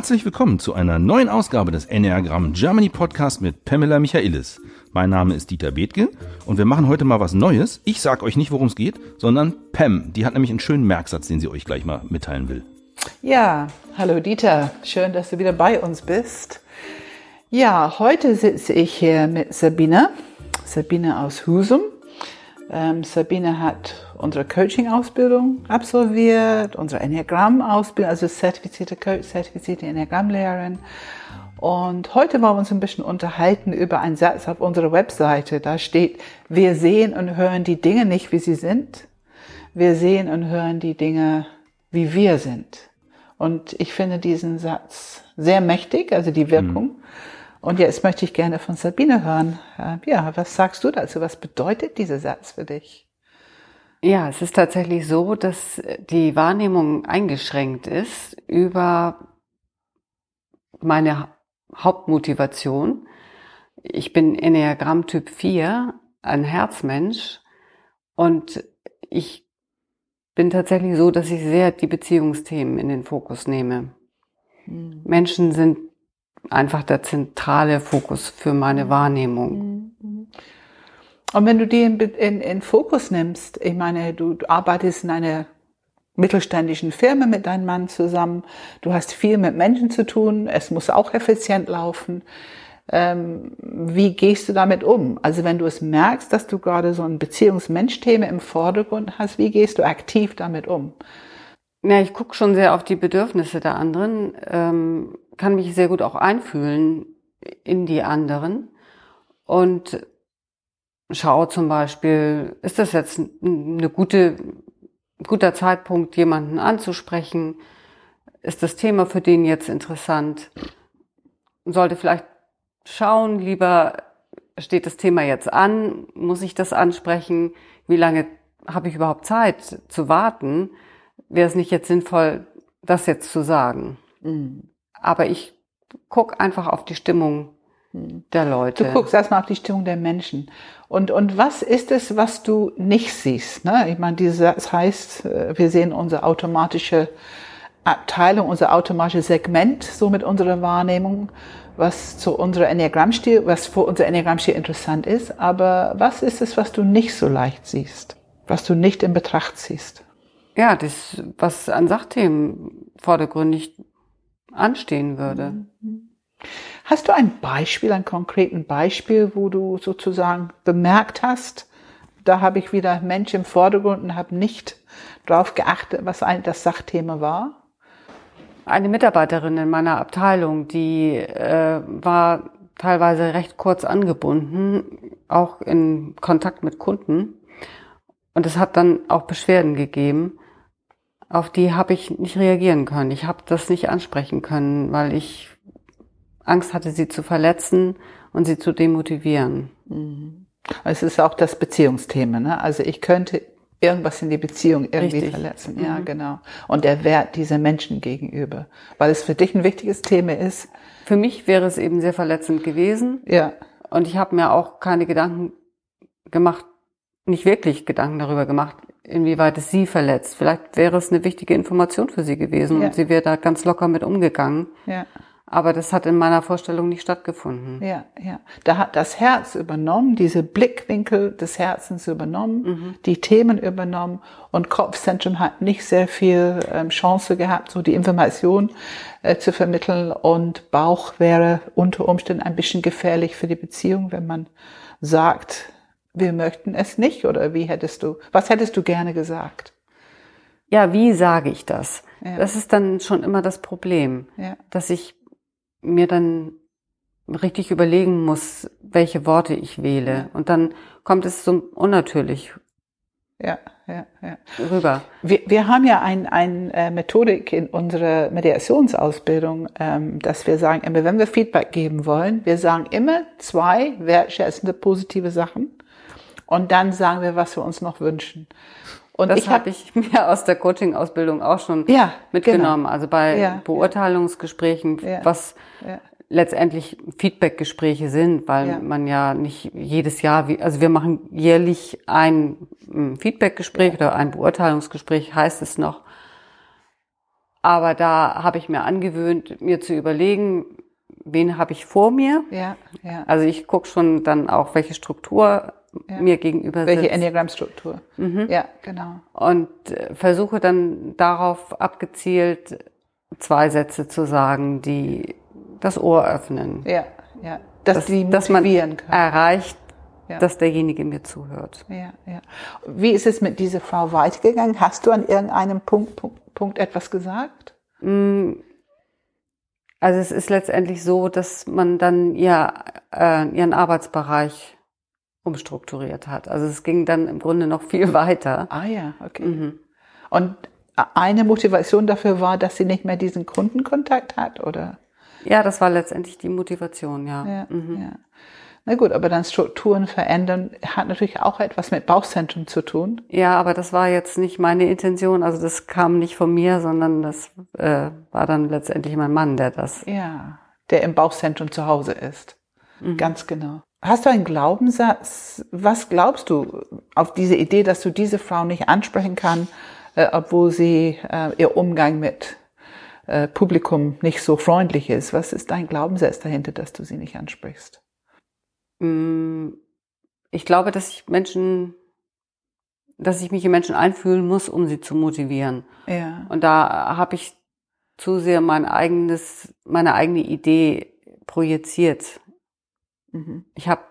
Herzlich willkommen zu einer neuen Ausgabe des Enneagramm Germany Podcast mit Pamela Michaelis. Mein Name ist Dieter Bethke und wir machen heute mal was Neues. Ich sag euch nicht, worum es geht, sondern Pam, die hat nämlich einen schönen Merksatz, den sie euch gleich mal mitteilen will. Ja, hallo Dieter, schön, dass du wieder bei uns bist. Ja, heute sitze ich hier mit Sabine, Sabine aus Husum. Ähm, Sabine hat unsere Coaching-Ausbildung absolviert, unsere Enneagramm-Ausbildung, also zertifizierte Coach, zertifizierte Enneagramm-Lehrerin. Und heute wollen wir uns ein bisschen unterhalten über einen Satz auf unserer Webseite. Da steht, wir sehen und hören die Dinge nicht, wie sie sind. Wir sehen und hören die Dinge, wie wir sind. Und ich finde diesen Satz sehr mächtig, also die Wirkung. Mhm. Und jetzt möchte ich gerne von Sabine hören. Äh, ja, was sagst du dazu? Was bedeutet dieser Satz für dich? Ja, es ist tatsächlich so, dass die Wahrnehmung eingeschränkt ist über meine Hauptmotivation. Ich bin Enneagramm Typ 4, ein Herzmensch und ich bin tatsächlich so, dass ich sehr die Beziehungsthemen in den Fokus nehme. Mhm. Menschen sind einfach der zentrale Fokus für meine mhm. Wahrnehmung. Mhm. Und wenn du die in, in, in Fokus nimmst, ich meine, du, du arbeitest in einer mittelständischen Firma mit deinem Mann zusammen, du hast viel mit Menschen zu tun, es muss auch effizient laufen. Ähm, wie gehst du damit um? Also wenn du es merkst, dass du gerade so ein Beziehungsmensch-Thema im Vordergrund hast, wie gehst du aktiv damit um? Ja, ich gucke schon sehr auf die Bedürfnisse der anderen, ähm, kann mich sehr gut auch einfühlen in die anderen und schaue zum Beispiel, ist das jetzt eine gute, guter Zeitpunkt, jemanden anzusprechen? Ist das Thema für den jetzt interessant? Sollte vielleicht schauen, lieber steht das Thema jetzt an, muss ich das ansprechen? Wie lange habe ich überhaupt Zeit zu warten? wäre es nicht jetzt sinnvoll, das jetzt zu sagen. Mhm. Aber ich guck einfach auf die Stimmung mhm. der Leute. Du guckst erstmal auf die Stimmung der Menschen. Und, und was ist es, was du nicht siehst? Ne? Ich meine, das heißt, äh, wir sehen unsere automatische Abteilung, unser automatisches Segment, so mit unserer Wahrnehmung, was zu unserer Enneagrammstil, was für unser Enneagrammstil interessant ist. Aber was ist es, was du nicht so leicht siehst? Was du nicht in Betracht ziehst? ja, das, was an Sachthemen vordergründig anstehen würde. Hast du ein Beispiel, ein konkreten Beispiel, wo du sozusagen bemerkt hast, da habe ich wieder Mensch im Vordergrund und habe nicht darauf geachtet, was eigentlich das Sachthema war? Eine Mitarbeiterin in meiner Abteilung, die äh, war teilweise recht kurz angebunden, auch in Kontakt mit Kunden. Und es hat dann auch Beschwerden gegeben auf die habe ich nicht reagieren können. Ich habe das nicht ansprechen können, weil ich Angst hatte, sie zu verletzen und sie zu demotivieren. Mhm. Es ist auch das Beziehungsthema. Ne? Also ich könnte irgendwas in die Beziehung irgendwie Richtig. verletzen. Ja, mhm. genau. Und der Wert dieser Menschen gegenüber. Weil es für dich ein wichtiges Thema ist. Für mich wäre es eben sehr verletzend gewesen. Ja. Und ich habe mir auch keine Gedanken gemacht, nicht wirklich Gedanken darüber gemacht, inwieweit es sie verletzt. Vielleicht wäre es eine wichtige Information für sie gewesen ja. und sie wäre da ganz locker mit umgegangen. Ja. Aber das hat in meiner Vorstellung nicht stattgefunden. Ja, ja. Da hat das Herz übernommen, diese Blickwinkel des Herzens übernommen, mhm. die Themen übernommen und Kopfzentrum hat nicht sehr viel ähm, Chance gehabt, so die Information äh, zu vermitteln und Bauch wäre unter Umständen ein bisschen gefährlich für die Beziehung, wenn man sagt, wir möchten es nicht oder wie hättest du, was hättest du gerne gesagt? Ja, wie sage ich das? Ja. Das ist dann schon immer das Problem, ja. dass ich mir dann richtig überlegen muss, welche Worte ich wähle. Und dann kommt es so unnatürlich ja, ja, ja. rüber. Wir, wir haben ja eine ein, äh, Methodik in unserer Mediationsausbildung, ähm, dass wir sagen, immer wenn wir Feedback geben wollen, wir sagen immer zwei wertschätzende positive Sachen und dann sagen wir, was wir uns noch wünschen. Und das habe ich mir aus der Coaching-Ausbildung auch schon ja, mitgenommen. Genau. Also bei ja, Beurteilungsgesprächen, ja, was letztendlich Feedback-Gespräche sind, weil man ja nicht jedes Jahr, also wir machen jährlich ein hm, Feedback-Gespräch oder ein Beurteilungsgespräch, heißt es noch. Aber da habe ich mir angewöhnt, mir zu überlegen, wen habe ich vor mir. Ja, ja. Also ich gucke schon dann auch, welche Struktur Ja. mir gegenüber Welche sitzt. Enneagrammstruktur? Mhm. Ja, genau. Und äh, versuche dann darauf abgezielt zwei Sätze zu sagen, die das Ohr öffnen. Ja, ja. Dass Dass, die dass man können. erreicht, Ja. dass derjenige mir zuhört. Ja, ja. Wie ist es mit dieser Frau weitergegangen? Hast du an irgendeinem Punkt, Punkt, Punkt etwas gesagt? Mm, Also es ist letztendlich so, dass man dann ihr, äh, ihren Arbeitsbereich umstrukturiert hat. Also es ging dann im Grunde noch viel weiter. Ah ja, okay. Mhm. Und eine Motivation dafür war, dass sie nicht mehr diesen Kundenkontakt hat, oder? Ja, das war letztendlich die Motivation, ja. Ja, Mhm. ja. Na gut, aber dann Strukturen verändern hat natürlich auch etwas mit Bauchzentrum zu tun. Ja, aber das war jetzt nicht meine Intention. Also das kam nicht von mir, sondern das äh, war dann letztendlich mein Mann, der das. Ja, der im Bauchzentrum zu Hause ist. Mhm. Ganz genau. Hast du einen Glaubenssatz? Was glaubst du auf diese Idee, dass du diese Frau nicht ansprechen kann, äh, obwohl sie äh, ihr Umgang mit äh, Publikum nicht so freundlich ist? Was ist dein Glaubenssatz dahinter, dass du sie nicht ansprichst? Mm, Ich glaube, dass ich Menschen, dass ich mich in Menschen einfühlen muss, um sie zu motivieren. Ja, Und da habe ich zu sehr mein eigenes, meine eigene Idee projiziert. Mhm. Ich habe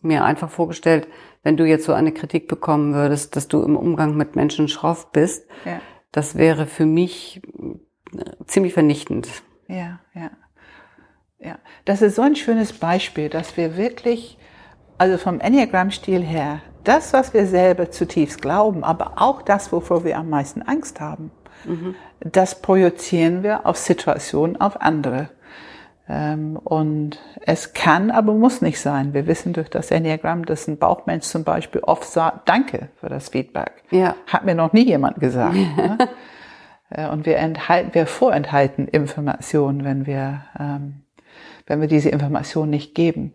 mir einfach vorgestellt, wenn du jetzt so eine Kritik bekommen würdest, dass du im Umgang mit Menschen schroff bist, ja, das wäre für mich äh, ziemlich vernichtend. ja, ja. Ja, das ist so ein schönes Beispiel, dass wir wirklich, also vom Enneagramm-Stil her, das, was wir selber zutiefst glauben, aber auch das, wovor wir am meisten Angst haben, das projizieren wir auf Situationen, auf andere. Ähm, Und es kann, aber muss nicht sein. Wir wissen durch das Enneagramm, dass ein Bauchmensch zum Beispiel oft sagt, danke für das Feedback. Ja. Hat mir noch nie jemand gesagt. ne? Äh, Und wir enthalten, wir vorenthalten Informationen, wenn wir, ähm, wenn wir diese Information nicht geben.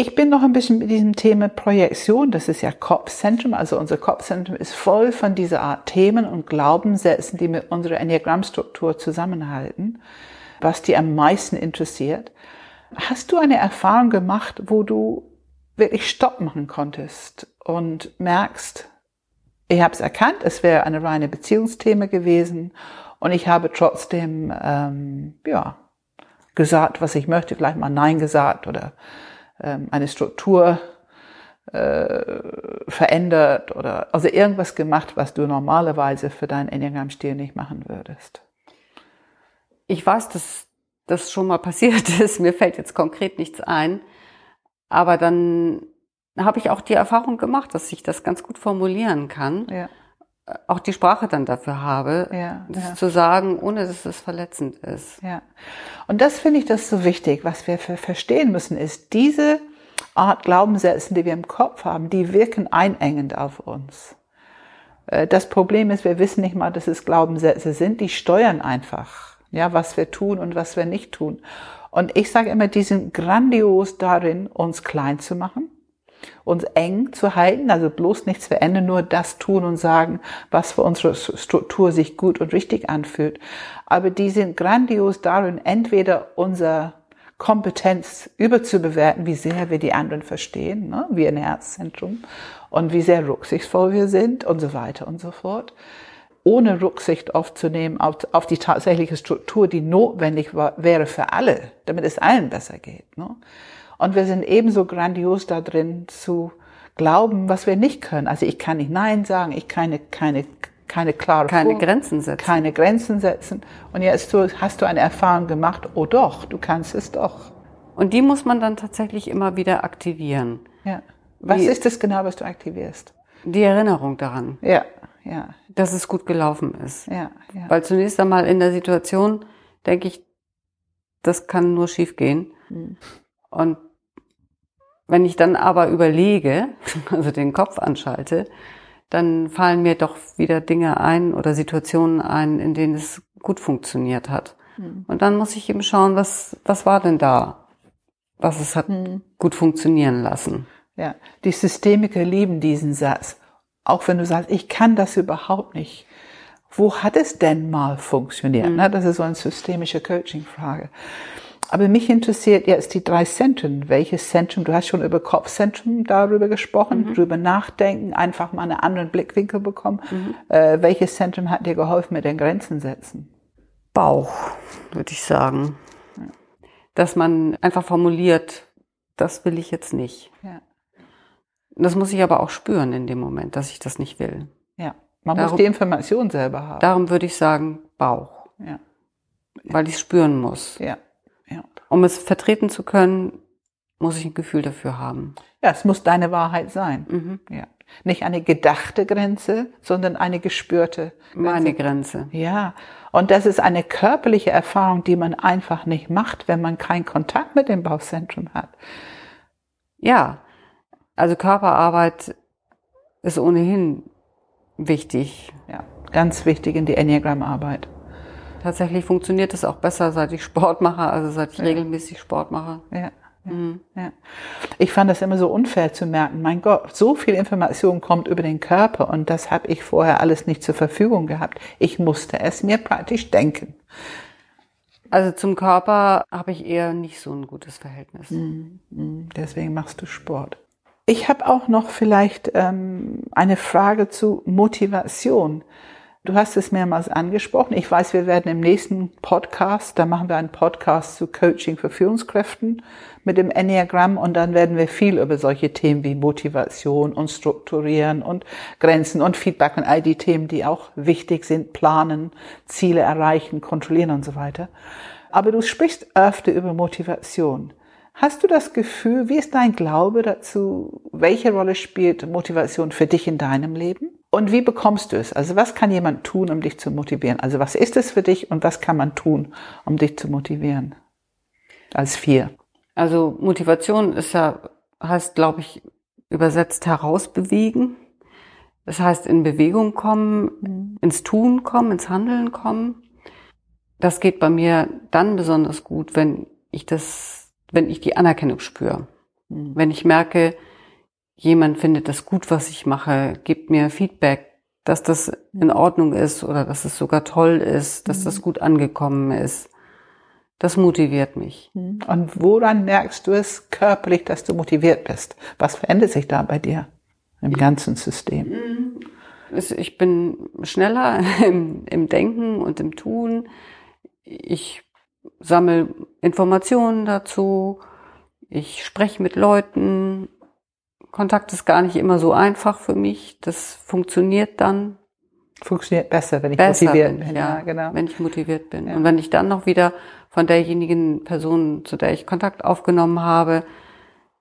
Ich bin noch ein bisschen mit diesem Thema Projektion, das ist ja Kopfzentrum, also unser Kopfzentrum ist voll von dieser Art Themen und Glaubenssätzen, die mit unserer Enneagrammstruktur zusammenhalten, was die am meisten interessiert. Hast du eine Erfahrung gemacht, wo du wirklich Stopp machen konntest und merkst, ich habe es erkannt, es wäre eine reine Beziehungsthema gewesen und ich habe trotzdem ähm, ja gesagt, was ich möchte, vielleicht mal Nein gesagt oder ähm, eine Struktur äh, verändert oder also irgendwas gemacht, was du normalerweise für deinen Enneagramm-Stil nicht machen würdest. Ich weiß, dass das schon mal passiert ist. Mir fällt jetzt konkret nichts ein. Aber dann habe ich auch die Erfahrung gemacht, dass ich das ganz gut formulieren kann. Ja, Auch die Sprache dann dafür habe, Ja, das ja. zu sagen, ohne dass es verletzend ist. ja. Und das finde ich das so wichtig. Was wir ver- verstehen müssen, ist, diese Art Glaubenssätze, die wir im Kopf haben, die wirken einengend auf uns. Äh, Das Problem ist, wir wissen nicht mal, dass es Glaubenssätze sind, die steuern einfach, ja, was wir tun und was wir nicht tun. Und ich sage immer, die sind grandios darin, uns klein zu machen, uns eng zu halten, also bloß nichts verändern, nur das tun und sagen, was für unsere Struktur sich gut und richtig anfühlt. Aber die sind grandios darin, entweder unser Kompetenz überzubewerten, wie sehr wir die anderen verstehen, ne? wie ein Herzzentrum, und wie sehr rücksichtsvoll wir sind und so weiter und so fort, ohne Rücksicht aufzunehmen auf, auf die tatsächliche Struktur, die notwendig war, wäre für alle, damit es allen besser geht. Ne? Und wir sind ebenso grandios da drin zu glauben, was wir nicht können. Also ich kann nicht Nein sagen, ich kann keine, keine, keine klare Keine Vor- Grenzen setzen. keine Grenzen setzen. Und jetzt hast du eine Erfahrung gemacht, oh doch, du kannst es doch. Und die muss man dann tatsächlich immer wieder aktivieren. Ja. Was Wie- ist das genau, was du aktivierst? Die Erinnerung daran, Ja, ja, dass es gut gelaufen ist. ja, ja. Weil zunächst einmal in der Situation denke ich, das kann nur schief gehen. Hm. Und wenn ich dann aber überlege, also den Kopf anschalte, dann fallen mir doch wieder Dinge ein oder Situationen ein, in denen es gut funktioniert hat. Hm. Und dann muss ich eben schauen, was, was war denn da, was es hat Hm. gut funktionieren lassen. Ja, die Systemiker lieben diesen Satz. Auch wenn du sagst, ich kann das überhaupt nicht. Wo hat es denn mal funktioniert? Mhm. Das ist so eine systemische Coaching-Frage. Aber mich interessiert jetzt die drei Zentren. Welches Zentrum? Du hast schon über Kopfzentrum darüber gesprochen, mhm. drüber nachdenken, einfach mal einen anderen Blickwinkel bekommen. Mhm. Äh, welches Zentrum hat dir geholfen mit den Grenzen setzen? Bauch, würde ich sagen. Ja. Dass man einfach formuliert, das will ich jetzt nicht. Ja. Das muss ich aber auch spüren in dem Moment, dass ich das nicht will. Ja, man darum, muss die Information selber haben. Darum würde ich sagen Bauch. Ja. Weil ich es spüren muss. Ja. ja. Um es vertreten zu können, muss ich ein Gefühl dafür haben. Ja, es muss deine Wahrheit sein. Mhm. Ja. Nicht eine gedachte Grenze, sondern eine gespürte Grenze. Meine Grenze. Ja. Und das ist eine körperliche Erfahrung, die man einfach nicht macht, wenn man keinen Kontakt mit dem Bauchzentrum hat. Ja. Also Körperarbeit ist ohnehin wichtig. Ja, ganz wichtig in die Enneagram-Arbeit. Tatsächlich funktioniert es auch besser, seit ich Sport mache, also seit ich ja. regelmäßig Sport mache. Ja. Mhm. ja. Ich fand das immer so unfair zu merken. Mein Gott, so viel Information kommt über den Körper und das habe ich vorher alles nicht zur Verfügung gehabt. Ich musste es mir praktisch denken. Also zum Körper habe ich eher nicht so ein gutes Verhältnis. Mhm. mhm. Deswegen machst du Sport. Ich habe auch noch vielleicht ähm, eine Frage zu Motivation. Du hast es mehrmals angesprochen. Ich weiß, wir werden im nächsten Podcast, da machen wir einen Podcast zu Coaching für Führungskräften mit dem Enneagramm und dann werden wir viel über solche Themen wie Motivation und Strukturieren und Grenzen und Feedback und all die Themen, die auch wichtig sind, planen, Ziele erreichen, kontrollieren und so weiter. Aber du sprichst öfter über Motivation. Hast du das Gefühl, wie ist dein Glaube dazu? Welche Rolle spielt Motivation für dich in deinem Leben? Und wie bekommst du es? Also was kann jemand tun, um dich zu motivieren? Also was ist es für dich und was kann man tun, um dich zu motivieren? Als vier. Also Motivation ist ja, heißt, glaube ich, übersetzt herausbewegen. Das heißt, in Bewegung kommen, mhm. ins Tun kommen, ins Handeln kommen. Das geht bei mir dann besonders gut, wenn ich das wenn ich die Anerkennung spüre. Mhm. Wenn ich merke, jemand findet das gut, was ich mache, gibt mir Feedback, dass das in Ordnung ist oder dass es sogar toll ist, dass mhm. das gut angekommen ist. Das motiviert mich. Mhm. Und woran merkst du es körperlich, dass du motiviert bist? Was verändert sich da bei dir im ganzen System? Mhm. Ich bin schneller im, im Denken und im Tun. Ich sammle Informationen dazu, ich spreche mit Leuten. Kontakt ist gar nicht immer so einfach für mich. Das funktioniert dann. Funktioniert besser, wenn ich besser motiviert bin. Ja, ja, genau. Wenn ich motiviert bin. Ja. Und wenn ich dann noch wieder von derjenigen Person, zu der ich Kontakt aufgenommen habe,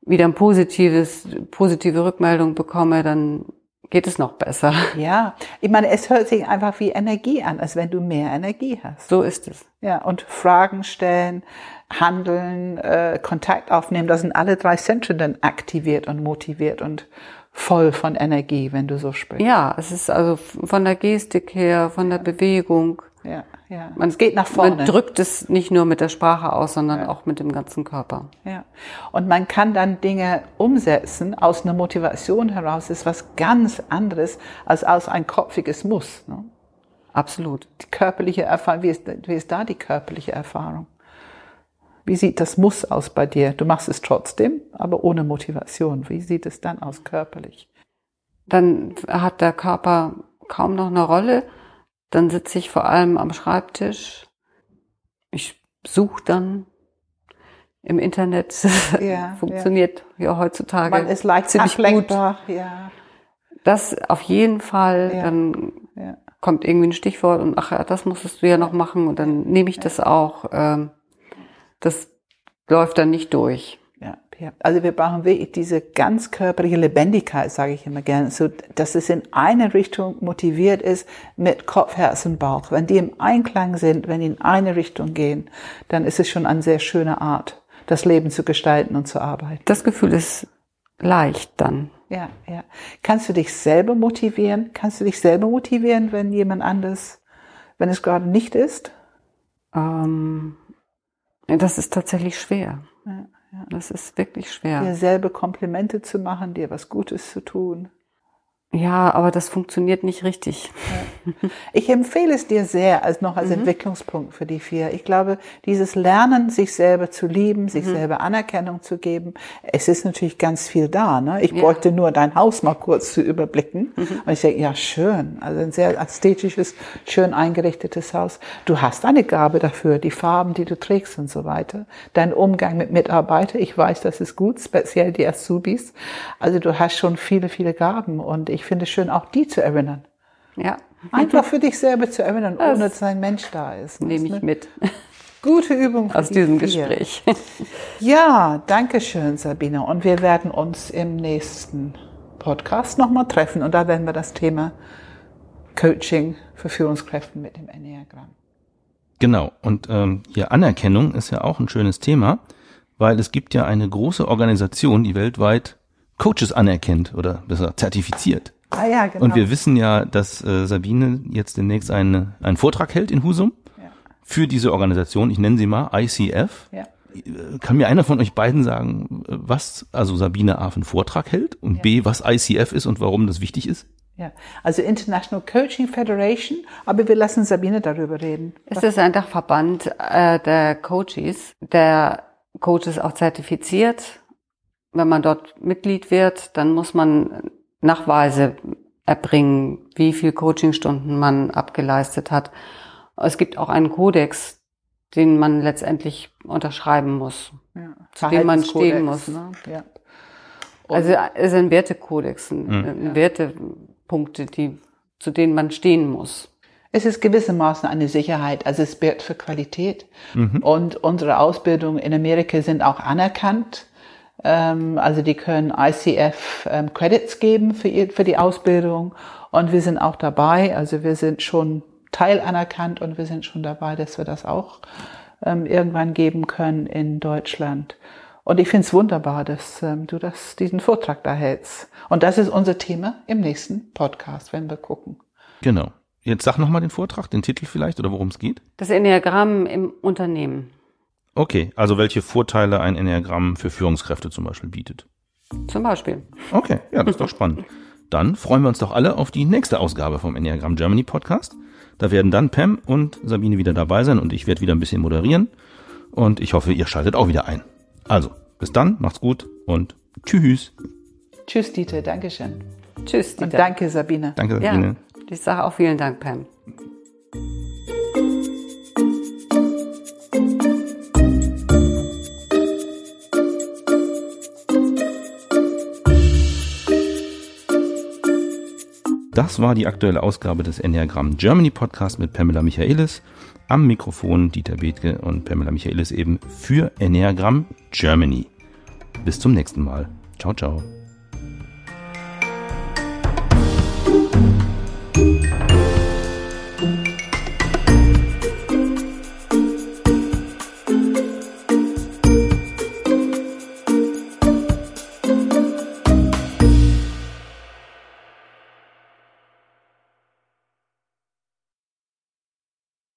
wieder ein positives, positive Rückmeldung bekomme, dann geht es noch besser. Ja, ich meine, es hört sich einfach wie Energie an, als wenn du mehr Energie hast. So ist es. Ja, und Fragen stellen, handeln, äh, Kontakt aufnehmen, das sind alle drei Zentren dann aktiviert und motiviert und voll von Energie, wenn du so sprichst. Ja, es ist also von der Gestik her, von der Bewegung. Ja, ja. Man, es geht nach vorne. Man drückt es nicht nur mit der Sprache aus, sondern ja. auch mit dem ganzen Körper. Ja. Und man kann dann Dinge umsetzen aus einer Motivation heraus, ist was ganz anderes als aus ein kopfiges Muss. Ne? Absolut. Die körperliche Erfahrung, wie ist, wie ist da die körperliche Erfahrung? Wie sieht das Muss aus bei dir? Du machst es trotzdem, aber ohne Motivation. Wie sieht es dann aus körperlich? Dann hat der Körper kaum noch eine Rolle dann sitze ich vor allem am Schreibtisch. Ich suche dann im Internet. Ja, Funktioniert ja. ja. heutzutage. Man ist leicht ziemlich ablenkbar. gut. Ja. Das auf jeden Fall. Ja. Dann kommt irgendwie ein Stichwort und ach ja, das musstest du ja noch machen und dann nehme ich das auch. Ähm, das läuft dann nicht durch. Ja, also wir brauchen wirklich diese ganz körperliche Lebendigkeit, sage ich immer gerne, so dass es in eine Richtung motiviert ist mit Kopf, Herz und Bauch. Wenn die im Einklang sind, wenn die in eine Richtung gehen, dann ist es schon eine sehr schöne Art, das Leben zu gestalten und zu arbeiten. Das Gefühl ist leicht dann. Ja, ja. Kannst du dich selber motivieren? Kannst du dich selber motivieren, wenn jemand anders, wenn es gerade nicht ist? Ähm, das ist tatsächlich schwer. Ja. Ja, das ist wirklich schwer. Dir selber Komplimente zu machen, dir was Gutes zu tun. Ja, aber das funktioniert nicht richtig. Ich empfehle es dir sehr als noch als mhm. Entwicklungspunkt für die vier. Ich glaube, dieses Lernen, sich selber zu lieben, sich mhm. selber Anerkennung zu geben, es ist natürlich ganz viel da. Ne? Ich ja. bräuchte nur dein Haus mal kurz zu überblicken. Mhm. Und ich denke, ja, schön. Also ein sehr ästhetisches, schön eingerichtetes Haus. Du hast eine Gabe dafür, die Farben, die du trägst und so weiter. Dein Umgang mit Mitarbeitern, ich weiß, das ist gut, speziell die Azubis. Also du hast schon viele, viele Gaben und ich finde es schön, auch die zu erinnern. Ja. Einfach für dich selber zu erinnern, das ohne dass ein Mensch da ist. Nehme ich mit. Gute Übung aus diesem vier. Gespräch. Ja, danke schön, Sabine. Und wir werden uns im nächsten Podcast nochmal treffen und da werden wir das Thema Coaching für Führungskräfte mit dem Enneagramm. Genau. Und ähm, hier Anerkennung ist ja auch ein schönes Thema, weil es gibt ja eine große Organisation, die weltweit Coaches anerkennt oder besser zertifiziert. Ah ja, genau. Und wir wissen ja, dass äh, Sabine jetzt demnächst eine, einen Vortrag hält in Husum ja. für diese Organisation. Ich nenne sie mal ICF. Ja. Äh, kann mir einer von euch beiden sagen, was also Sabine A. für einen Vortrag hält und ja. B, was ICF ist und warum das wichtig ist? Ja, also International Coaching Federation, aber wir lassen Sabine darüber reden. Es ist ein Dachverband äh, der Coaches, der Coaches auch zertifiziert. Wenn man dort Mitglied wird, dann muss man Nachweise erbringen, wie viel Coachingstunden man abgeleistet hat. Es gibt auch einen Kodex, den man letztendlich unterschreiben muss, ja. zu dem man stehen muss. Ne? Ja. Also es ist ein Wertekodex, mhm. Wertepunkte, die, zu denen man stehen muss. Es ist gewissermaßen eine Sicherheit, also es wird für Qualität. Mhm. Und unsere Ausbildungen in Amerika sind auch anerkannt. Ähm, also die können ICF ähm, Credits geben für, ihr, für die Ausbildung und wir sind auch dabei, also wir sind schon Teil anerkannt und wir sind schon dabei, dass wir das auch ähm, irgendwann geben können in Deutschland. Und ich finde es wunderbar, dass ähm, du das, diesen Vortrag da hältst. Und das ist unser Thema im nächsten Podcast, wenn wir gucken. Genau. Jetzt sag nochmal den Vortrag, den Titel vielleicht oder worum es geht. Das Enneagramm im Unternehmen. Okay, also welche Vorteile ein Enneagramm für Führungskräfte zum Beispiel bietet. Zum Beispiel. Okay, ja, das ist doch spannend. Dann freuen wir uns doch alle auf die nächste Ausgabe vom Enneagramm Germany Podcast. Da werden dann Pam und Sabine wieder dabei sein und ich werde wieder ein bisschen moderieren. Und ich hoffe, ihr schaltet auch wieder ein. Also, bis dann, macht's gut und tschüss. Tschüss, Dieter, Dankeschön. Tschüss, Dieter. Und danke, Sabine. Danke, Sabine. Ja, ich sage auch vielen Dank, Pam. Das war die aktuelle Ausgabe des Enneagramm Germany Podcast mit Pamela Michaelis. Am Mikrofon Dieter Bethke und Pamela Michaelis eben für Enneagramm Germany. Bis zum nächsten Mal. Ciao, ciao.